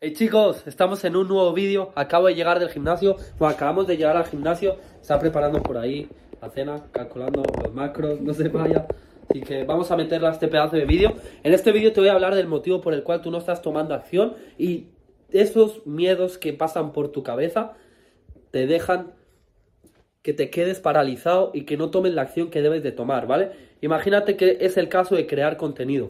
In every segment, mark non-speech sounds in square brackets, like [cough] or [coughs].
Hey chicos, estamos en un nuevo vídeo, acabo de llegar del gimnasio, bueno, acabamos de llegar al gimnasio, está preparando por ahí la cena, calculando los macros, no se vaya, así que vamos a meterle a este pedazo de vídeo. En este vídeo te voy a hablar del motivo por el cual tú no estás tomando acción y esos miedos que pasan por tu cabeza te dejan que te quedes paralizado y que no tomes la acción que debes de tomar, ¿vale? Imagínate que es el caso de crear contenido,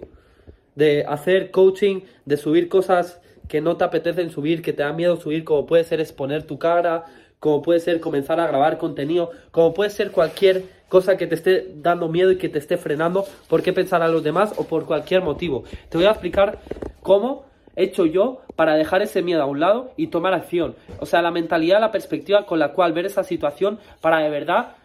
de hacer coaching, de subir cosas que no te apetecen subir, que te da miedo subir, como puede ser exponer tu cara, como puede ser comenzar a grabar contenido, como puede ser cualquier cosa que te esté dando miedo y que te esté frenando, por qué pensar a los demás o por cualquier motivo. Te voy a explicar cómo he hecho yo para dejar ese miedo a un lado y tomar acción. O sea, la mentalidad, la perspectiva con la cual ver esa situación para de verdad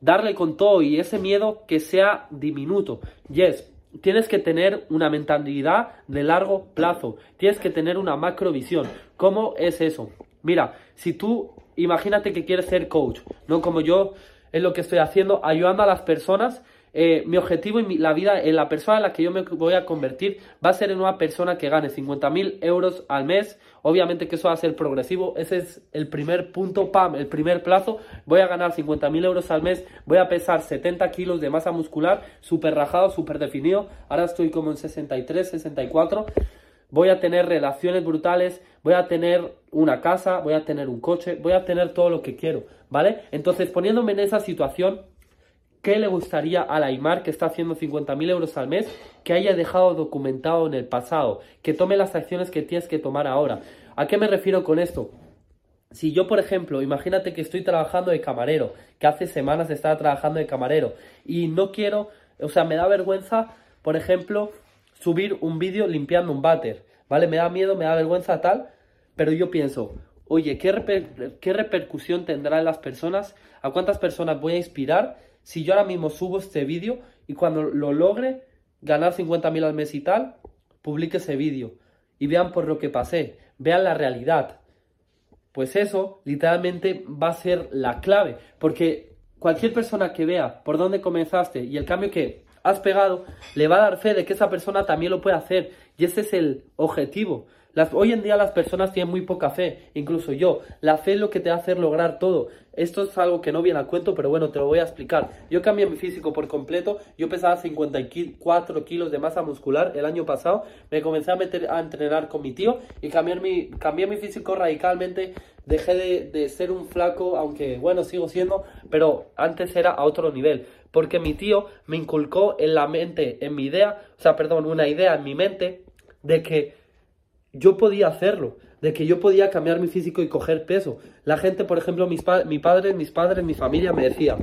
darle con todo y ese miedo que sea diminuto. Yes, tienes que tener una mentalidad de largo plazo, tienes que tener una macrovisión. ¿Cómo es eso? Mira, si tú imagínate que quieres ser coach, no como yo es lo que estoy haciendo, ayudando a las personas eh, mi objetivo y la vida en la persona en la que yo me voy a convertir va a ser en una persona que gane 50.000 euros al mes. Obviamente que eso va a ser progresivo. Ese es el primer punto, pam, el primer plazo. Voy a ganar 50.000 euros al mes. Voy a pesar 70 kilos de masa muscular, súper rajado, súper definido. Ahora estoy como en 63, 64 voy a tener relaciones brutales, voy a tener una casa, voy a tener un coche, voy a tener todo lo que quiero, ¿vale? Entonces, poniéndome en esa situación, ¿Qué le gustaría a Aymar, que está haciendo 50.000 euros al mes, que haya dejado documentado en el pasado? Que tome las acciones que tienes que tomar ahora. ¿A qué me refiero con esto? Si yo, por ejemplo, imagínate que estoy trabajando de camarero, que hace semanas estaba trabajando de camarero, y no quiero, o sea, me da vergüenza, por ejemplo, subir un vídeo limpiando un váter, ¿vale? Me da miedo, me da vergüenza tal, pero yo pienso, oye, ¿qué, ¿qué repercusión tendrá en las personas? ¿A cuántas personas voy a inspirar si yo ahora mismo subo este vídeo y cuando lo logre ganar 50.000 al mes y tal, publique ese vídeo y vean por lo que pasé, vean la realidad. Pues eso literalmente va a ser la clave, porque cualquier persona que vea por dónde comenzaste y el cambio que has pegado, le va a dar fe de que esa persona también lo puede hacer. Y ese es el objetivo hoy en día las personas tienen muy poca fe, incluso yo. La fe es lo que te hace lograr todo. Esto es algo que no viene a cuento, pero bueno, te lo voy a explicar. Yo cambié mi físico por completo. Yo pesaba 54 kilos de masa muscular el año pasado. Me comencé a meter a entrenar con mi tío y cambié mi, cambié mi físico radicalmente. Dejé de, de ser un flaco, aunque bueno, sigo siendo, pero antes era a otro nivel. Porque mi tío me inculcó en la mente, en mi idea, o sea, perdón, una idea en mi mente de que yo podía hacerlo, de que yo podía cambiar mi físico y coger peso. La gente, por ejemplo, mis mi padre, mis padres, mi familia me decía,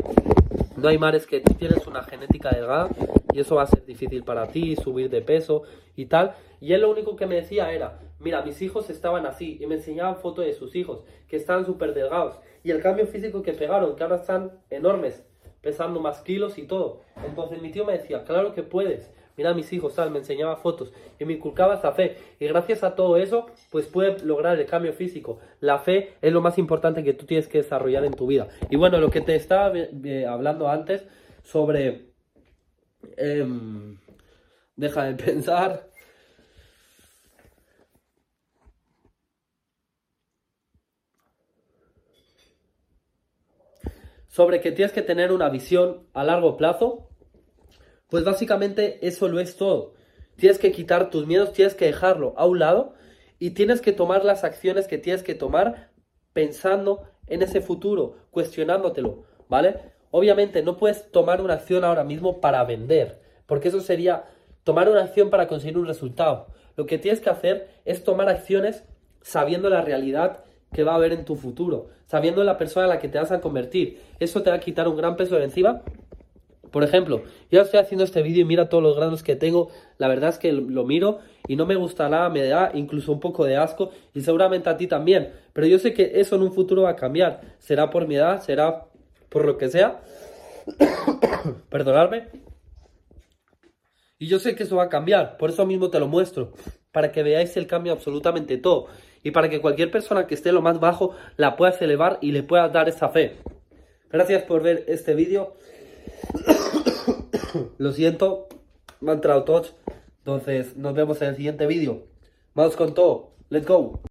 no hay mares que tú tienes una genética delgada y eso va a ser difícil para ti, subir de peso y tal. Y él lo único que me decía era, mira, mis hijos estaban así y me enseñaban fotos de sus hijos, que estaban súper delgados. Y el cambio físico que pegaron, que ahora están enormes, pesando más kilos y todo. Entonces mi tío me decía, claro que puedes mira mis hijos, me enseñaba fotos y me inculcaba esa fe. Y gracias a todo eso, pues puede lograr el cambio físico. La fe es lo más importante que tú tienes que desarrollar en tu vida. Y bueno, lo que te estaba hablando antes sobre... Em, deja de [laughs] pensar. Sobre que tienes que tener una visión a largo plazo pues básicamente eso lo es todo. Tienes que quitar tus miedos, tienes que dejarlo a un lado y tienes que tomar las acciones que tienes que tomar pensando en ese futuro, cuestionándotelo, ¿vale? Obviamente no puedes tomar una acción ahora mismo para vender, porque eso sería tomar una acción para conseguir un resultado. Lo que tienes que hacer es tomar acciones sabiendo la realidad que va a haber en tu futuro, sabiendo la persona en la que te vas a convertir. Eso te va a quitar un gran peso de encima por ejemplo, yo estoy haciendo este vídeo y mira todos los granos que tengo. La verdad es que lo miro y no me gusta nada, me da incluso un poco de asco y seguramente a ti también. Pero yo sé que eso en un futuro va a cambiar. Será por mi edad, será por lo que sea. [coughs] Perdonadme. Y yo sé que eso va a cambiar, por eso mismo te lo muestro, para que veáis el cambio absolutamente todo y para que cualquier persona que esté lo más bajo la pueda elevar y le pueda dar esa fe. Gracias por ver este vídeo. Lo siento, me han entrado todos. Entonces, nos vemos en el siguiente vídeo. Vamos con todo. Let's go.